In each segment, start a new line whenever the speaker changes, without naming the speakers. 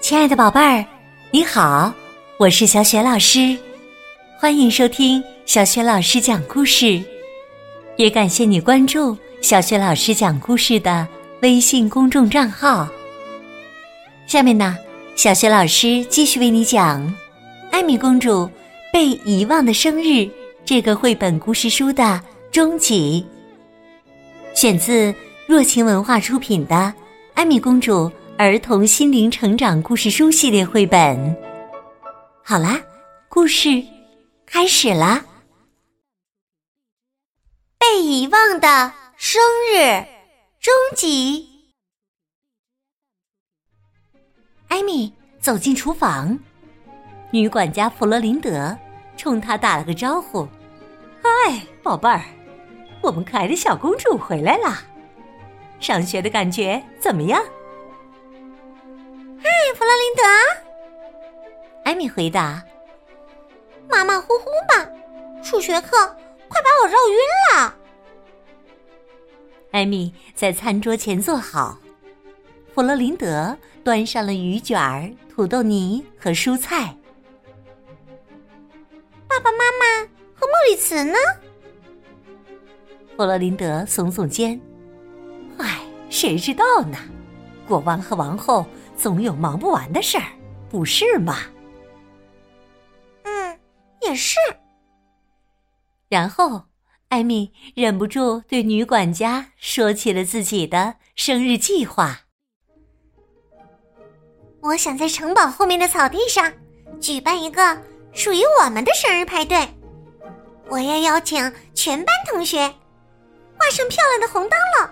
亲爱的宝贝儿，你好，我是小雪老师，欢迎收听小雪老师讲故事，也感谢你关注小雪老师讲故事的微信公众账号。下面呢，小雪老师继续为你讲《艾米公主被遗忘的生日》这个绘本故事书的终集，选自若晴文化出品的《艾米公主》。儿童心灵成长故事书系列绘本。好啦，故事开始啦！被遗忘的生日终极。艾米走进厨房，女管家弗洛林德冲她打了个招呼：“
嗨，宝贝儿，我们可爱的小公主回来啦！上学的感觉怎么样？”
林德，
艾米回答：“
马马虎虎吧，数学课快把我绕晕了。”
艾米在餐桌前坐好，弗洛林德端上了鱼卷儿、土豆泥和蔬菜。
爸爸妈妈和莫里茨呢？
弗洛林德耸耸肩：“
唉，谁知道呢？国王和王后。”总有忙不完的事儿，不是吗？
嗯，也是。
然后，艾米忍不住对女管家说起了自己的生日计划。
我想在城堡后面的草地上举办一个属于我们的生日派对。我要邀请全班同学，画上漂亮的红灯笼，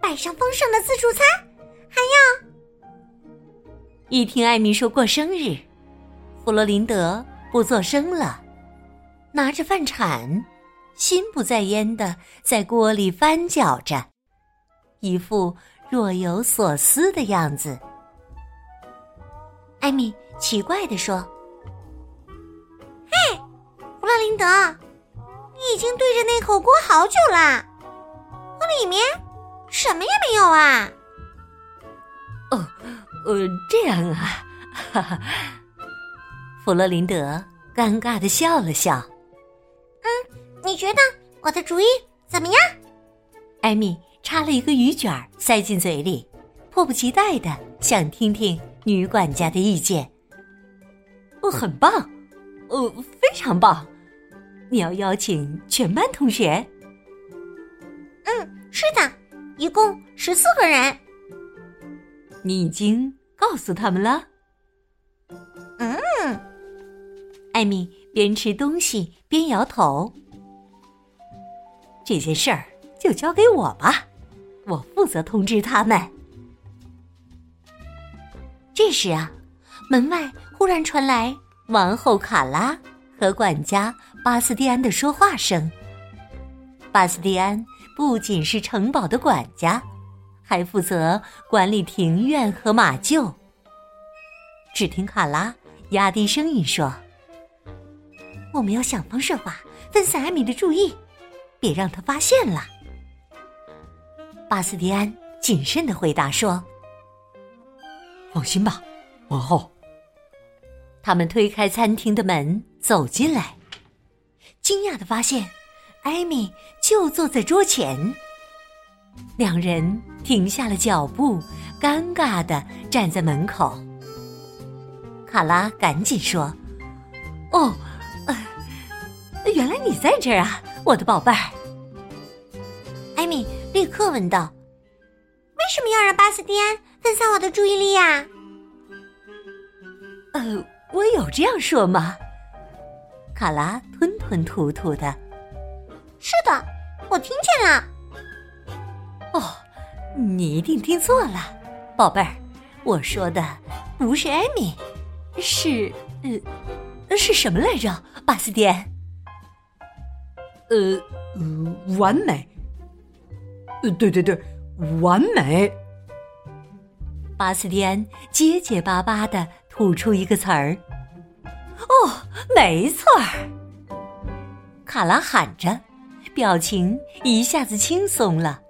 摆上丰盛的自助餐，还要。
一听艾米说过生日，弗洛林德不做声了，拿着饭铲，心不在焉的在锅里翻搅着，一副若有所思的样子。艾米奇怪的说：“
嘿，弗洛林德，你已经对着那口锅好久啦，可里面什么也没有啊？”
哦。呃，这样啊，哈哈。
弗洛林德尴尬的笑了笑。
嗯，你觉得我的主意怎么样？
艾米插了一个鱼卷塞进嘴里，迫不及待的想听听女管家的意见。
哦，很棒，哦，非常棒。你要邀请全班同学？
嗯，是的，一共十四个人。
你已经告诉他们了。
嗯，
艾米边吃东西边摇头。
这件事儿就交给我吧，我负责通知他们。
这时啊，门外忽然传来王后卡拉和管家巴斯蒂安的说话声。巴斯蒂安不仅是城堡的管家。还负责管理庭院和马厩。只听卡拉压低声音说：“我们要想方设法分散艾米的注意，别让他发现了。”巴斯蒂安谨慎的回答说：“
放心吧，王后。”
他们推开餐厅的门走进来，惊讶的发现艾米就坐在桌前。两人停下了脚步，尴尬的站在门口。卡拉赶紧说：“
哦，原来你在这儿啊，我的宝贝儿。”
艾米立刻问道：“为什么要让巴斯蒂安分散我的注意力呀？”“
呃，我有这样说吗？”
卡拉吞吞吐吐的。
“是的，我听见了。”
哦，你一定听错了，宝贝儿，我说的不是艾米，是呃，是什么来着？巴斯蒂安？
呃，完美。呃，对对对，完美。
巴斯蒂安结结巴巴的吐出一个词儿。
哦，没错儿。
卡拉喊着，表情一下子轻松了。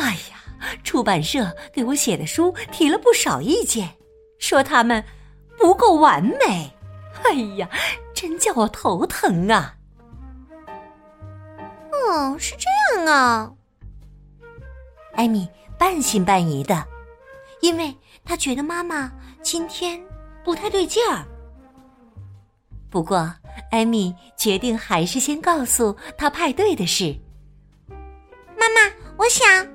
哎呀，出版社给我写的书提了不少意见，说他们不够完美。哎呀，真叫我头疼啊！
哦，是这样啊。
艾米半信半疑的，因为她觉得妈妈今天不太对劲儿。不过，艾米决定还是先告诉她派对的事。
妈妈，我想……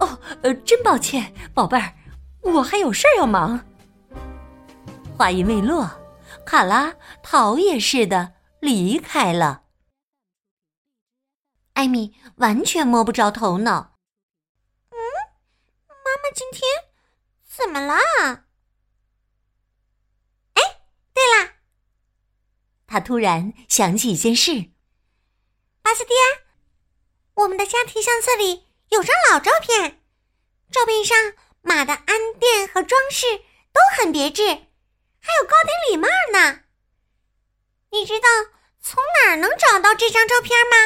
哦，呃，真抱歉，宝贝儿，我还有事儿要忙。
话音未落，卡拉逃也似的离开了。艾米完全摸不着头脑。
嗯，妈妈今天怎么了？哎，对了，
他突然想起一件事。
巴斯蒂安，我们的家庭相册里有张老照片，照片上马的鞍垫和装饰都很别致，还有高顶礼帽呢。你知道从哪儿能找到这张照片吗？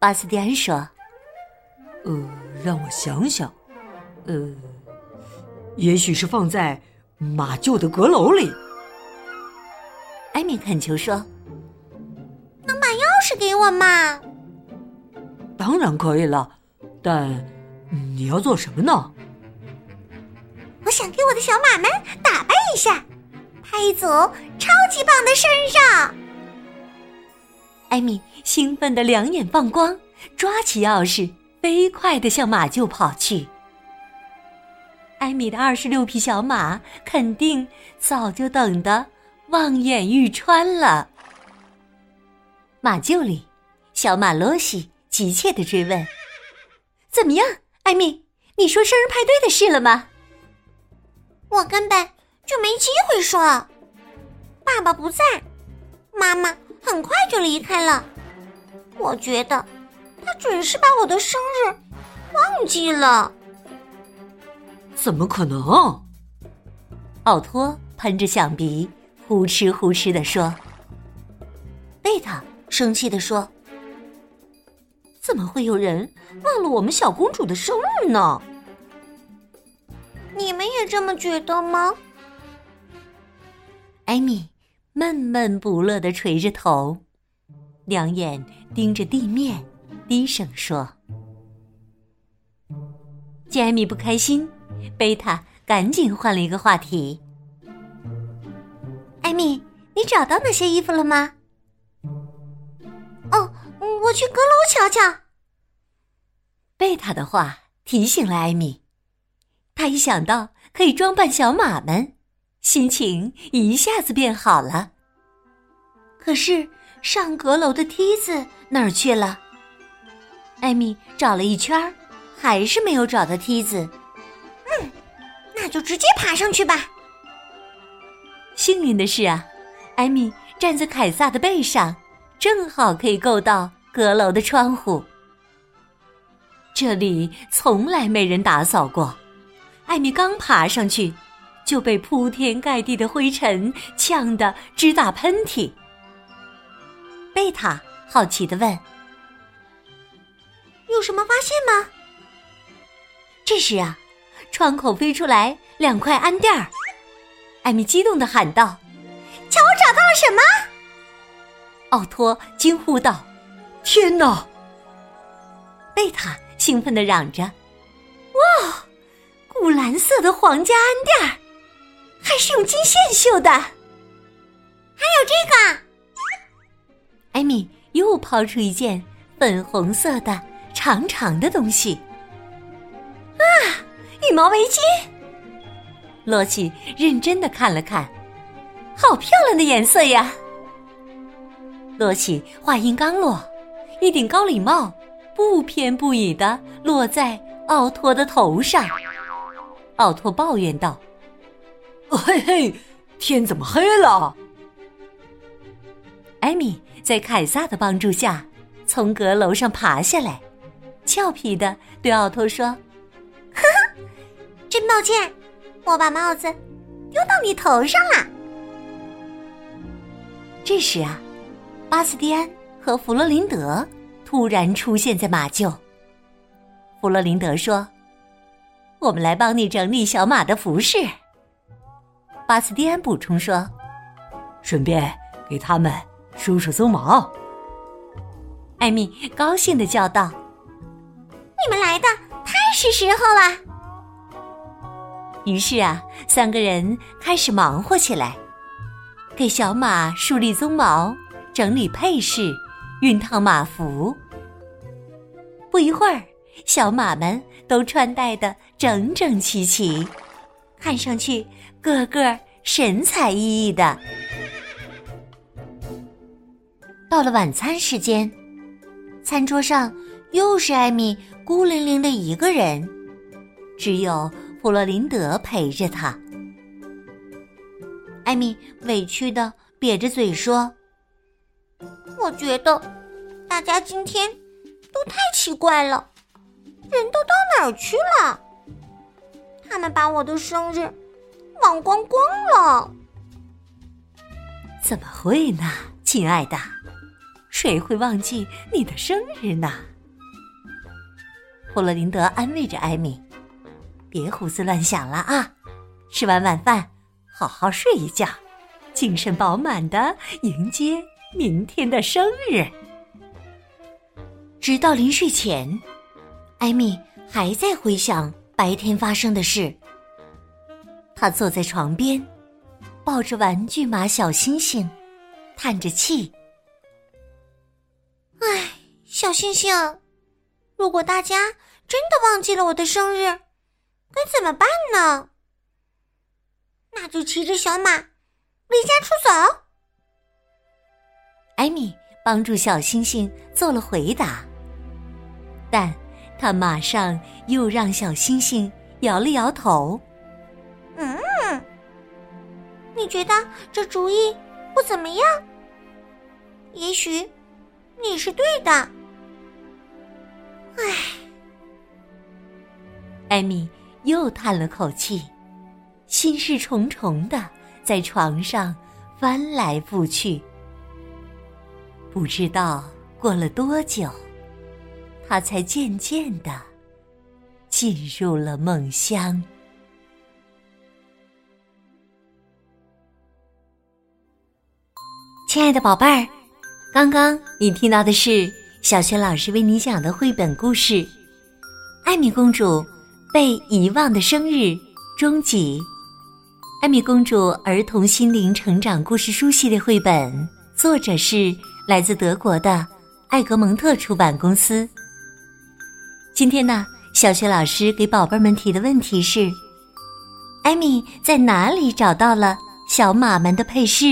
巴斯蒂安说：“
呃，让我想想，呃，也许是放在马厩的阁楼里。”
艾米恳求说：“
能把钥匙给我吗？”“
当然可以了，但你要做什么呢？”“
我想给我的小马们打扮一下，拍一组超级棒的身上。”
艾米兴奋的两眼放光，抓起钥匙，飞快的向马厩跑去。艾米的二十六匹小马肯定早就等得望眼欲穿了。马厩里，小马罗西急切的追问：“怎么样，艾米？你说生日派对的事了吗？”
我根本就没机会说。爸爸不在，妈妈。很快就离开了，我觉得他准是把我的生日忘记了。
怎么可能？
奥托喷着响鼻，呼哧呼哧的说。贝塔生气的说：“怎么会有人忘了我们小公主的生日呢？”
你们也这么觉得吗？
艾米。闷闷不乐的垂着头，两眼盯着地面，低声说：“见艾米不开心，贝塔赶紧换了一个话题。
艾米，你找到那些衣服了吗？哦，我去阁楼瞧瞧。”
贝塔的话提醒了艾米，他一想到可以装扮小马们。心情一下子变好了。可是上阁楼的梯子哪儿去了？艾米找了一圈，还是没有找到梯子。
嗯，那就直接爬上去吧。
幸运的是啊，艾米站在凯撒的背上，正好可以够到阁楼的窗户。这里从来没人打扫过，艾米刚爬上去。就被铺天盖地的灰尘呛得直打喷嚏。贝塔好奇的问：“
有什么发现吗？”
这时啊，窗口飞出来两块安垫儿。艾米激动的喊道：“
瞧，我找到了什么！”
奥托惊呼道：“
天哪！”
贝塔兴奋地嚷着：“哇，古蓝色的皇家鞍垫儿！”还是用金线绣的，还
有这个。
艾米又抛出一件粉红色的长长的东西。
啊，羽毛围巾。
洛奇认真的看了看，好漂亮的颜色呀！洛奇话音刚落，一顶高礼帽不偏不倚的落在奥托的头上。奥托抱怨道。
嘿嘿，天怎么黑了？
艾米在凯撒的帮助下从阁楼上爬下来，俏皮的对奥托说：“
呵呵，真抱歉，我把帽子丢到你头上了。”
这时啊，巴斯蒂安和弗洛林德突然出现在马厩。弗洛林德说：“我们来帮你整理小马的服饰。”巴斯蒂安补充说：“
顺便给他们梳梳鬃毛。”
艾米高兴的叫道：“
你们来的太是时候了！”
于是啊，三个人开始忙活起来，给小马梳理鬃毛，整理配饰，熨烫马服。不一会儿，小马们都穿戴的整整齐齐，看上去个个神采奕奕的。到了晚餐时间，餐桌上又是艾米孤零零的一个人，只有。普洛林德陪着他，艾米委屈的瘪着嘴说：“
我觉得大家今天都太奇怪了，人都到哪儿去了？他们把我的生日忘光光了。”
怎么会呢，亲爱的？谁会忘记你的生日呢？布洛林德安慰着艾米。别胡思乱想了啊！吃完晚饭，好好睡一觉，精神饱满的迎接明天的生日。直到临睡前，艾米还在回想白天发生的事。她坐在床边，抱着玩具马小星星，叹着气：“
唉，小星星，如果大家真的忘记了我的生日……”该怎么办呢？那就骑着小马离家出走。
艾米帮助小星星做了回答，但他马上又让小星星摇了摇头。
嗯，你觉得这主意不怎么样？也许你是对的。唉，
艾米。又叹了口气，心事重重的在床上翻来覆去。不知道过了多久，他才渐渐的进入了梦乡。亲爱的宝贝儿，刚刚你听到的是小雪老师为你讲的绘本故事《艾米公主》。被遗忘的生日终集，《艾米公主儿童心灵成长故事书》系列绘本，作者是来自德国的艾格蒙特出版公司。今天呢，小学老师给宝贝们提的问题是：艾米在哪里找到了小马们的配饰？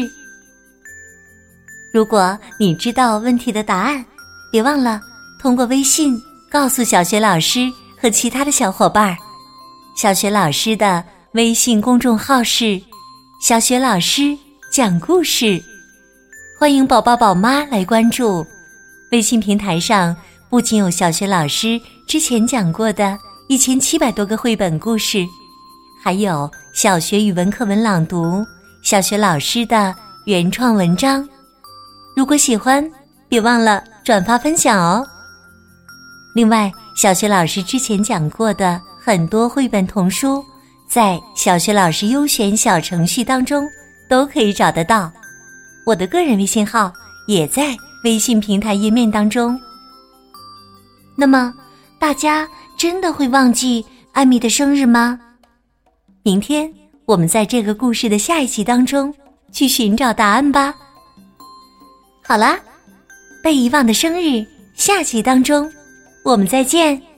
如果你知道问题的答案，别忘了通过微信告诉小学老师。和其他的小伙伴儿，小学老师的微信公众号是“小学老师讲故事”，欢迎宝宝宝妈来关注。微信平台上不仅有小学老师之前讲过的一千七百多个绘本故事，还有小学语文课文朗读、小学老师的原创文章。如果喜欢，别忘了转发分享哦。另外，小学老师之前讲过的很多绘本童书，在小学老师优选小程序当中都可以找得到。我的个人微信号也在微信平台页面当中。那么，大家真的会忘记艾米的生日吗？明天我们在这个故事的下一集当中去寻找答案吧。好啦，被遗忘的生日下集当中。我们再见。